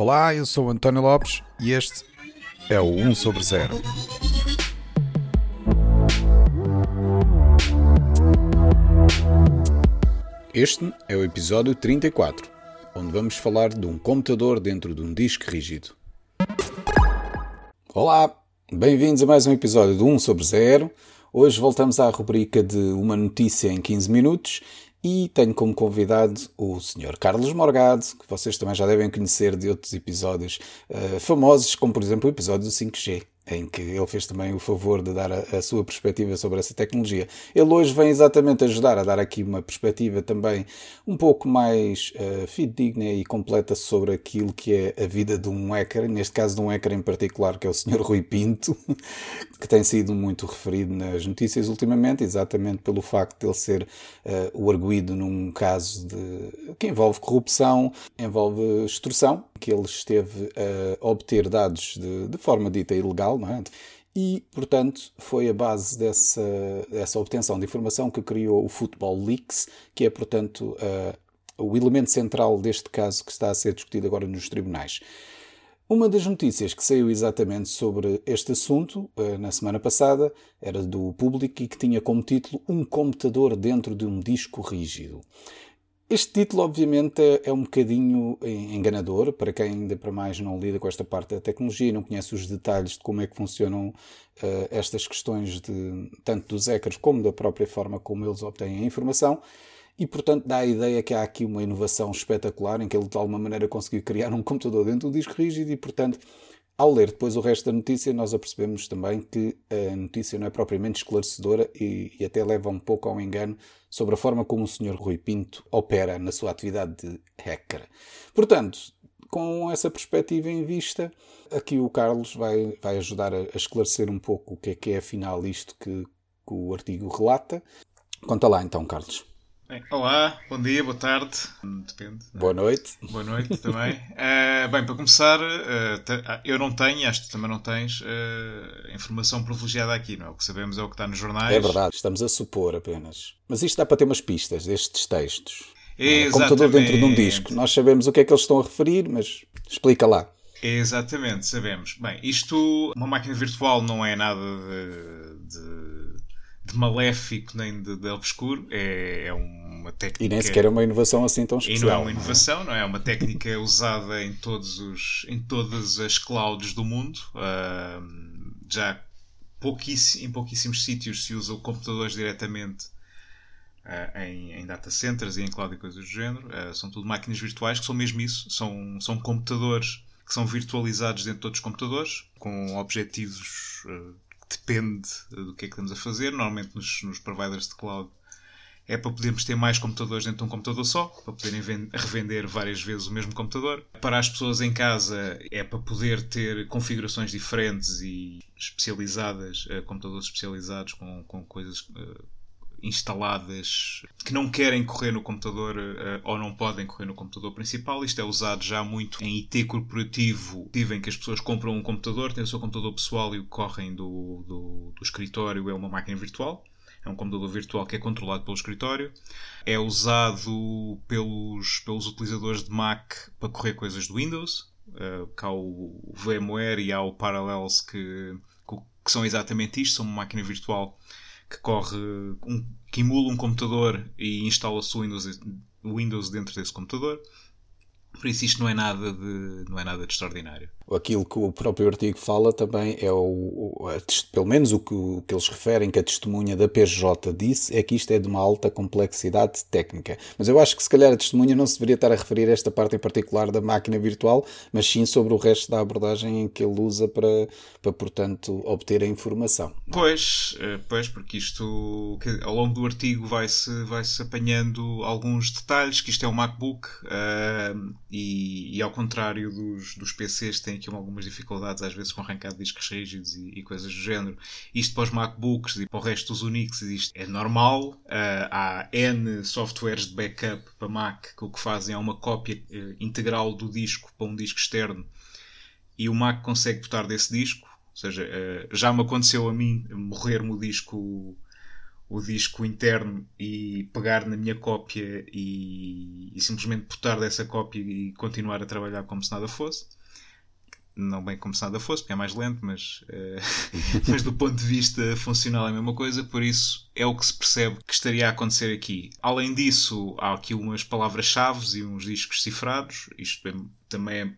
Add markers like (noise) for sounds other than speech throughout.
Olá, eu sou António Lopes e este é o 1 sobre 0. Este é o episódio 34, onde vamos falar de um computador dentro de um disco rígido. Olá, bem-vindos a mais um episódio do 1 sobre 0. Hoje voltamos à rubrica de uma notícia em 15 minutos e tenho como convidado o Sr. Carlos Morgado, que vocês também já devem conhecer de outros episódios uh, famosos, como por exemplo o episódio do 5G em que ele fez também o favor de dar a, a, sua perspectiva sobre essa tecnologia. Ele hoje vem exatamente ajudar a dar aqui uma perspectiva também um pouco mais uh, fidedigna e completa sobre aquilo que é a vida de um hacker, neste caso de um hacker em particular, que é o Sr. (laughs) Rui Pinto, que tem sido muito referido nas notícias ultimamente, exatamente pelo facto de ele ser uh, o arguído num caso de, que envolve corrupção, envolve extorsão, que ele esteve a obter dados de, de forma dita ilegal, não é? E, portanto, foi a base dessa, dessa obtenção de informação que criou o Football Leaks, que é, portanto, o elemento central deste caso que está a ser discutido agora nos tribunais. Uma das notícias que saiu exatamente sobre este assunto uh, na semana passada era do público e que tinha como título Um computador dentro de um disco rígido. Este título, obviamente, é, é, um bocadinho enganador para quem ainda para mais não lida com esta parte da tecnologia não conhece os detalhes de como é que funcionam uh, estas questões de, tanto dos hackers como da própria forma como eles obtêm a informação. E, portanto, dá a ideia que há aqui uma inovação espetacular em que ele, de alguma maneira, conseguiu criar um computador dentro do disco rígido e, portanto, ao ler depois o resto da notícia, nós apercebemos também que a notícia não é propriamente esclarecedora e, e, até leva um pouco ao engano sobre a forma como o Sr. Rui Pinto opera na sua atividade de hacker. Portanto, com essa perspectiva em vista, aqui o Carlos vai, vai ajudar a, a esclarecer um pouco o que é que é afinal isto que, que o artigo relata. Conta lá então, Carlos. Bem, olá, bom dia, boa tarde, depende. Boa noite. Boa noite também. uh, (laughs) bem, para começar, uh, eu não tenho, acho que também não tens, uh, informação privilegiada aqui, não é? O que sabemos é o que está nos jornais. É verdade, estamos a supor apenas. Mas isto dá para ter umas pistas destes textos. É? Computador dentro de um disco. Nós sabemos o que é que eles estão a referir, mas explica lá. Exatamente, sabemos. Bem, isto, uma máquina virtual não é nada de, de de maléfico nem de, de obscuro, é, é, uma técnica. E nem sequer é uma inovação assim tão especial. E não é uma inovação, não é? É uma técnica usada em, todos os, em todas as clouds do mundo. Uh, já pouquíssimo, em pouquíssimos sítios se usam computadores diretamente uh, em, em, data centers e em cloud e coisas do género. Uh, são tudo máquinas virtuais que são mesmo isso. São, são computadores que são virtualizados dentro de todos os computadores com objetivos depende do que é que estamos a fazer. Normalmente nos, nos providers de cloud é para podermos ter mais computadores dentro de um computador só, para poderem revender várias vezes o mesmo computador. Para as pessoas em casa é para poder ter configurações diferentes e especializadas, uh, computadores especializados com, com coisas uh, instaladas que não querem correr no computador uh, ou não podem correr no computador principal. Isto é usado já muito em IT corporativo, em que as pessoas compram um computador, têm o seu computador pessoal e o correm do, do, do escritório é uma máquina virtual. É um computador virtual que é controlado pelo escritório. É usado pelos, pelos utilizadores de Mac para correr coisas do Windows. Uh, cá o VMware e há o Parallels que, que são exatamente isto, são uma máquina virtual que corre um, que emula um computador e instala-se o Windows, Windows dentro desse computador. Por isso isto não é nada de, não é nada de extraordinário aquilo que o próprio artigo fala também é o, o a, pelo menos o que, o que, eles referem que a testemunha da PJ disse é que isto é de uma alta complexidade técnica. Mas eu acho que se calhar a testemunha não se deveria estar a referir a esta parte em particular da máquina virtual, mas sim sobre o resto da abordagem em que ele usa para, para portanto, obter a informação. Pois, eh, pois, porque isto ao longo do artigo vai-se vai -se apanhando alguns detalhes, que isto é um MacBook uh, e, e, ao contrário dos, dos PCs tem aqui algumas dificuldades às vezes com arrancar discos rígidos e, e, coisas do género. Isto para os MacBooks e para o resto dos Unix isto é normal. Uh, há N softwares de backup para Mac que o que fazem é uma cópia uh, integral do disco para um disco externo e o Mac consegue botar desse disco. Ou seja, uh, já me aconteceu a mim morrer-me o disco o disco interno e pegar na minha cópia e, e simplesmente botar dessa cópia e continuar a trabalhar como se nada fosse não bem como se nada fosse, porque é mais lento, mas, uh, (laughs) mas do ponto de vista funcional é a mesma coisa, por isso é o que se percebe que estaria a acontecer aqui. Além disso, há aqui umas palavras-chave e uns discos cifrados, isto é, também é,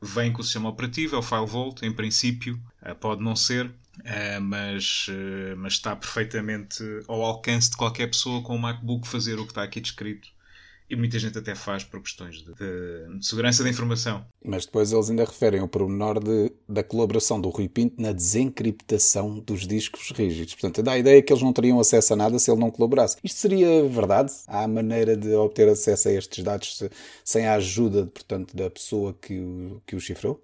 vem com o sistema operativo, é o File Vault, em princípio, uh, pode não ser, uh, mas, mas está perfeitamente ao alcance de qualquer pessoa com um MacBook fazer o que está aqui descrito e muita gente até faz por questões de, de, de, segurança da informação. Mas depois eles ainda referem o pormenor de, da colaboração do Rui Pinto na desencriptação dos discos rígidos. Portanto, dá a ideia que eles não teriam acesso a nada se ele não colaborasse. Isto seria verdade? Há maneira de obter acesso a estes dados sem a ajuda, portanto, da pessoa que o, que o chifrou?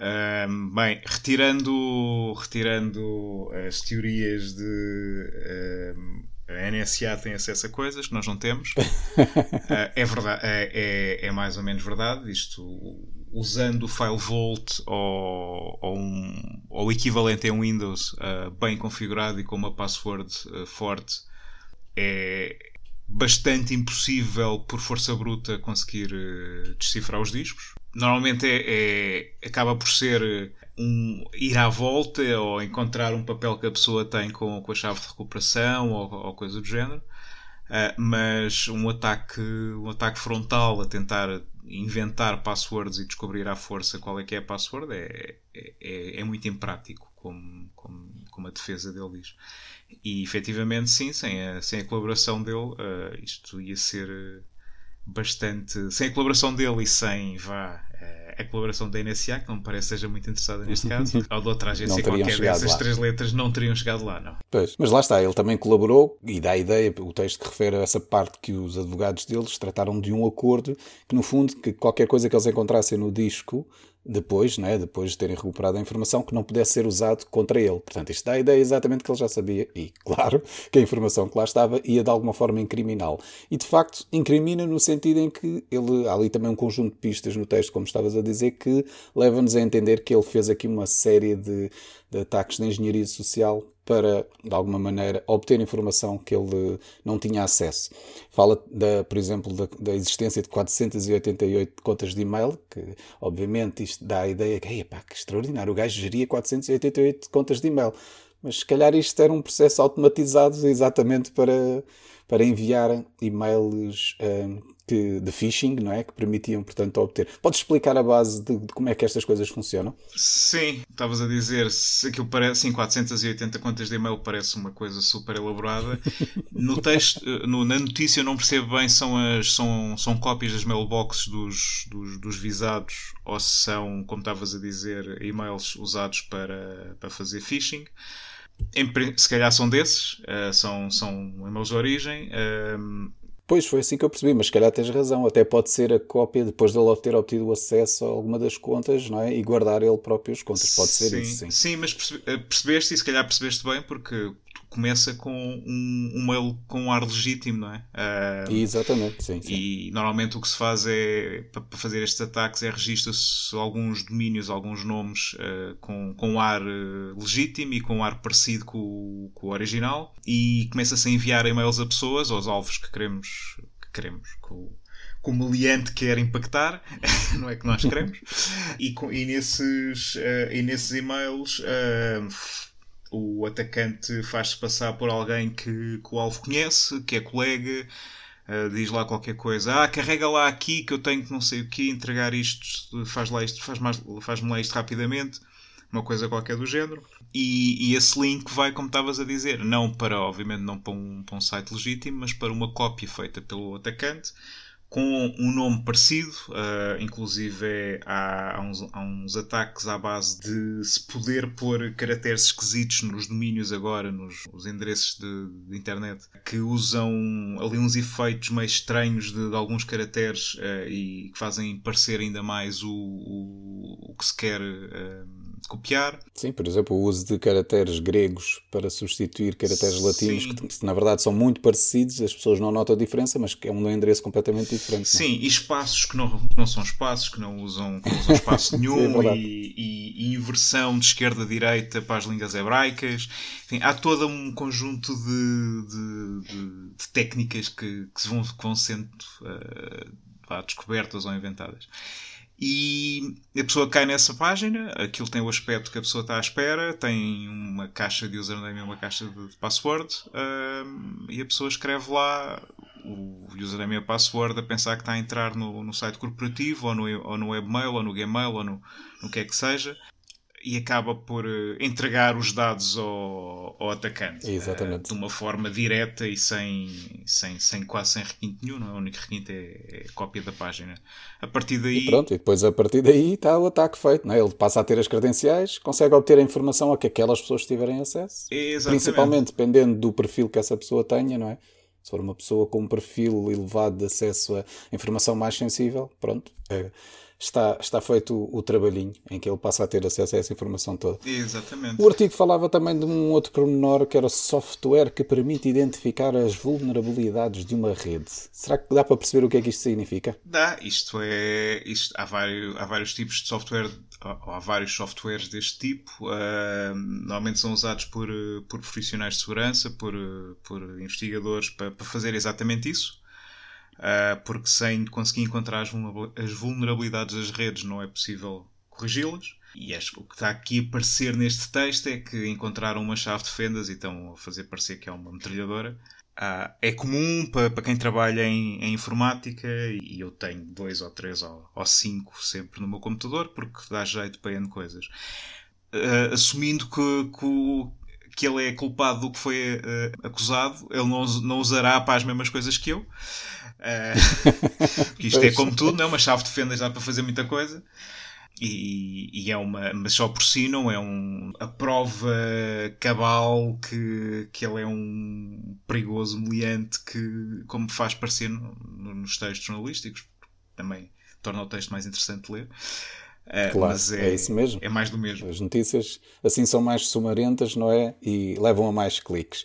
Um, bem, retirando, retirando as teorias de um, a NSA tem acesso a coisas que nós não temos. uh, (laughs) é, verdade, é, é, é, mais ou menos verdade. Isto usando o File Vault ou, ou, um, ou equivalente em Windows uh, bem configurado e com uma password uh, forte, é bastante impossível por força bruta conseguir decifrar os discos. Normalmente é, é acaba por ser um, ir à volta ou encontrar um papel que a pessoa tem com, com a chave de recuperação ou, ou coisa do género. Uh, mas um ataque, um ataque frontal a tentar inventar passwords e descobrir à força qual é que é a password é, é, é, é muito imprático, como, como, como, a defesa dele diz. E efetivamente, sim, sem a, sem a colaboração dele, uh, isto ia ser bastante. Sem a colaboração dele e sem, vá, a colaboração da NSA, que não me parece seja muito interessada neste (laughs) caso, ou de outra agência qualquer dessas lá. três letras, não teriam chegado lá, não. Pois, mas lá está, ele também colaborou e dá a ideia, o texto que refere a essa parte que os advogados deles trataram de um acordo que, no fundo, que qualquer coisa que eles encontrassem no disco depois, né, depois de terem recuperado a informação, que não pudesse ser usado contra ele. Portanto, isto dá a ideia exatamente que ele já sabia, e claro, (laughs) que a informação que lá estava ia de alguma forma incriminá-lo. E de facto, incrimina no sentido em que ele, há ali também um conjunto de pistas no texto, como estavas a dizer, que leva-nos a entender que ele fez aqui uma série de, de ataques de engenharia social para, de alguma maneira, obter informação que ele não tinha acesso. Fala, da, por exemplo, da, da existência de 488 contas de e-mail, que obviamente isto dá a ideia que, pá, que extraordinário, o gajo geria 488 contas de e-mail. Mas se calhar isto era um processo automatizado exatamente para, para enviar e-mails um, que, de phishing, não é? Que permitiam, portanto, obter. Podes explicar a base de, de como é que estas coisas funcionam? Sim, estavas a dizer, se aquilo parece, sim, 480 contas de e-mail parece uma coisa super elaborada. (laughs) No texto, no, na notícia, eu não percebo bem são as são, são cópias das mailboxes dos, dos, dos visados ou se são, como estavas a dizer, e-mails usados para, para fazer phishing. Se calhar são desses, uh, são, são e-mails de origem. Pois, foi assim que eu percebi, mas se calhar tens razão. Até pode ser a cópia depois dele ter obtido acesso a alguma das contas, não é? E guardar ele próprio as contas. Pode ser sim, isso, sim. Sim, mas eh, percebeste e se calhar percebeste bem porque começa com um, um mail com um ar legítimo, não é? Uh, Exatamente, sim, sim, E normalmente o que se faz é, para fazer estes ataques, é registra-se alguns domínios, alguns nomes uh, com, com ar uh, legítimo e com um ar parecido com, com o original e começa-se a enviar e-mails a pessoas, aos alvos que queremos, que queremos que o, que o meliante quer impactar, (laughs) não é que nós queremos, e, e, nesses, e nesses e-mails o atacante faz-se passar por alguém que, que, o alvo conhece, que é colega, uh, diz lá qualquer coisa, ah, carrega lá aqui que eu tenho que não sei o que, entregar isto, faz lá isto, faz mais, faz-me lá isto rapidamente, uma coisa qualquer do género. E, e esse link vai, como estavas a dizer, não para, obviamente, não para um, para um site legítimo, mas para uma cópia feita pelo atacante com um nome parecido, uh, inclusive há, há, uns, há, uns, ataques à base de se poder pôr caracteres esquisitos nos domínios agora, nos, nos endereços de, de, internet, que usam ali uns efeitos meio estranhos de, de alguns caracteres uh, e que fazem parecer ainda mais o, o, o que se quer. Uh, copiar. Sim, por exemplo, o uso de caracteres gregos para substituir caracteres latinos, que, que, na verdade são muito parecidos, as pessoas não notam a diferença, mas que é um endereço completamente diferente. É? Sim, não? e espaços que não, não são espaços, que não usam, que não usam espaço (laughs) nenhum, Sim, é e, e, e, inversão de esquerda a direita para as línguas hebraicas. Enfim, há todo um conjunto de, de, de, de técnicas que, que, vão, que vão sendo uh, descobertas ou inventadas. E a pessoa cai nessa página, aquilo tem o aspecto que a pessoa está à espera, tem uma caixa de username e uma caixa de password, um, e a pessoa escreve lá o username e a password a pensar que está a entrar no, no site corporativo, ou no, ou no webmail, ou no Gmail, ou no, no que é que seja, e acaba por uh, entregar os dados ao, ao atacante uh, de uma forma direta e sem, sem, sem quase sem requinte nenhum. Não é? O único requinte é, é a cópia da página. A partir daí. E pronto, e depois a partir daí está o ataque feito. Não é? Ele passa a ter as credenciais, consegue obter a informação a que aquelas pessoas tiverem acesso. Exatamente. Principalmente dependendo do perfil que essa pessoa tenha, não é? Se for uma pessoa com um perfil elevado de acesso a informação mais sensível, pronto. É está, está feito o, o, trabalhinho em que ele passa a ter acesso a essa informação toda. Exatamente. O artigo falava também de um outro pormenor que era o software que permite identificar as vulnerabilidades de uma rede. Será que dá para perceber o que é que isto significa? Dá, isto é. Isto, há, vários, há vários tipos de software há vários softwares deste tipo. Uh, normalmente são usados por, por profissionais de segurança, por, por investigadores, para, para fazer exatamente isso. Uh, porque sem conseguir encontrar as vulnerabilidades das redes não é possível corrigi-las. E acho que o que está aqui a aparecer neste texto é que encontraram uma chave de fendas e estão a fazer parecer que é uma metralhadora. Uh, é comum para, quem trabalha em, em, informática e eu tenho dois ou três ou, ou, cinco sempre no meu computador porque dá jeito para N coisas. Uh, assumindo que, que, que, ele é culpado do que foi acusado, ele não, não usará para as mesmas coisas que eu. (laughs) Uh, isto é como tudo, não é? Uma chave de fendas dá para fazer muita coisa. E, e, é uma, mas só por si não é um, a prova cabal que, que ele é um perigoso meliante que, como faz parecer no, nos textos jornalísticos, também torna o texto mais interessante de ler. Uh, claro, mas é, é isso mesmo. É mais do mesmo. As notícias assim são mais sumarentas, não é? E levam a mais cliques.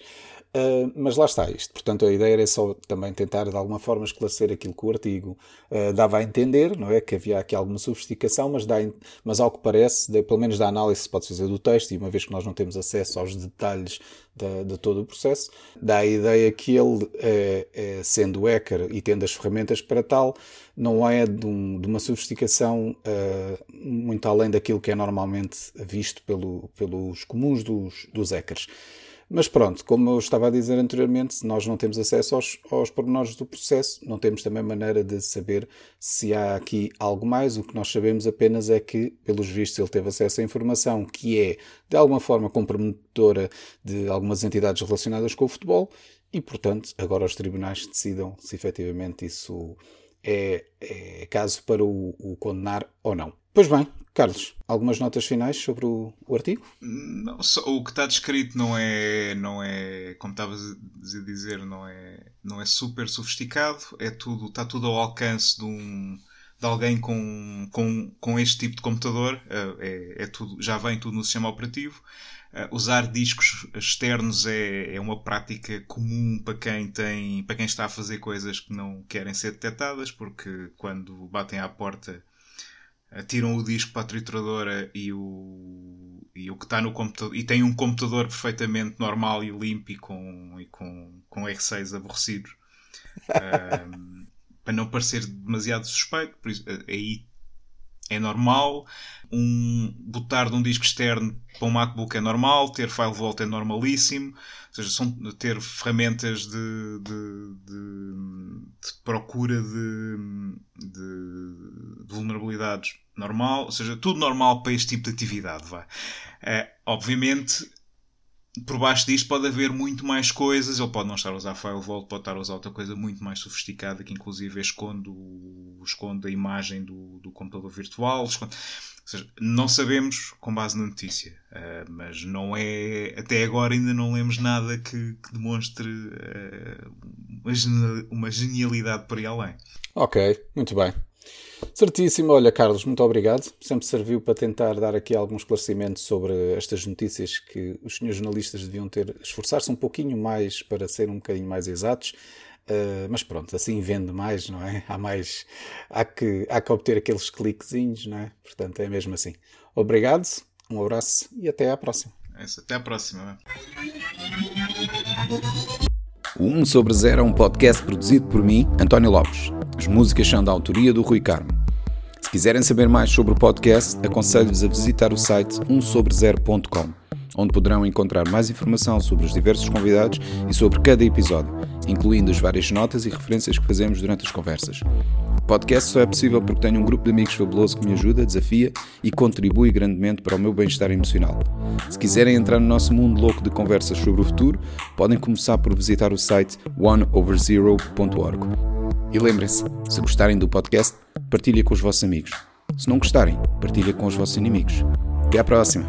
Uh, mas lá está isto. Portanto, a ideia era só também tentar de alguma forma esclarecer aquilo que o artigo uh, dava a entender, não é? Que havia aqui alguma sofisticação, mas, dá, mas ao que parece, de, pelo menos da análise que se pode fazer do texto, e uma vez que nós não temos acesso aos detalhes de, de todo o processo, dá a ideia que ele, é, é, sendo hacker e tendo as ferramentas para tal, não é de, um, de uma sofisticação muito além daquilo que é normalmente visto pelo, pelos comuns dos, dos hackers. Mas pronto, como eu estava a dizer anteriormente, se nós não temos acesso aos, aos pormenores do processo, não temos também maneira de saber se há aqui algo mais. O que nós sabemos apenas é que, pelos vistos, ele teve acesso a informação que é, de alguma forma, comprometedora de algumas entidades relacionadas com o futebol e, portanto, agora os tribunais decidam se efetivamente isso é, é caso para o, o condenar ou não. Pois bem, Carlos, algumas notas finais sobre o, o artigo? Não, só, o que está descrito não é, não é, como estavas a dizer, não é, não é super sofisticado, é tudo, está tudo ao alcance de um de alguém com, com, com este tipo de computador, é, é, é tudo, já vem tudo no sistema operativo. Uh, usar discos externos é, é uma prática comum para quem tem para quem está a fazer coisas que não querem ser detectadas, porque quando batem à porta tiram o disco para a trituradora e o, e o que está no computador e tem um computador perfeitamente normal e limpo e com, e com, com R6 aborrecidos (laughs) um, para não parecer demasiado suspeito isso, eh, aí é normal um, botar de um disco externo para um MacBook é normal ter file vault é normalíssimo ou seja, são, ter ferramentas de, de, de, de procura de, de, vulnerabilidades normal, ou seja, tudo normal para este tipo de atividade. Vai. Uh, obviamente, por baixo disto pode haver muito mais coisas. Ele pode não estar a usar FileVault, pode estar a usar outra coisa muito mais sofisticada que, inclusive, esconde, o, esconde a imagem do, do computador virtual. Esconde, ou seja, não sabemos com base na notícia, uh, mas não é. Até agora ainda não lemos nada que, que demonstre uh, uma, genialidade por aí além. Ok, muito bem. Certíssimo. Olha, Carlos, muito obrigado. Sempre serviu para tentar dar aqui algum esclarecimento sobre estas notícias que os senhores jornalistas deviam ter, esforçar-se um pouquinho mais para serem um bocadinho mais exatos. Uh, mas pronto, assim vende mais, não é? Há mais. Há que, há que obter aqueles cliquezinhos, não é? Portanto, é mesmo assim. Obrigado, um abraço e até à próxima. É isso, até à próxima. O 1 sobre 0 é um podcast produzido por mim, António Lopes. As músicas são da autoria do Rui Carmo. Se quiserem saber mais sobre o podcast, aconselho-vos a visitar o site 1sobre0.com onde poderão encontrar mais informação sobre os diversos convidados e sobre cada episódio, incluindo as várias notas e referências que fazemos durante as conversas. O podcast só é possível porque tenho um grupo de amigos fabuloso que me ajuda, desafia e contribui grandemente para o meu bem-estar emocional. Se quiserem entrar no nosso mundo louco de conversas sobre o futuro, podem começar por visitar o site oneoverzero.org. E lembrem-se, se gostarem do podcast, partilhem com os vossos amigos. Se não gostarem, partilhem com os vossos inimigos. Até à próxima!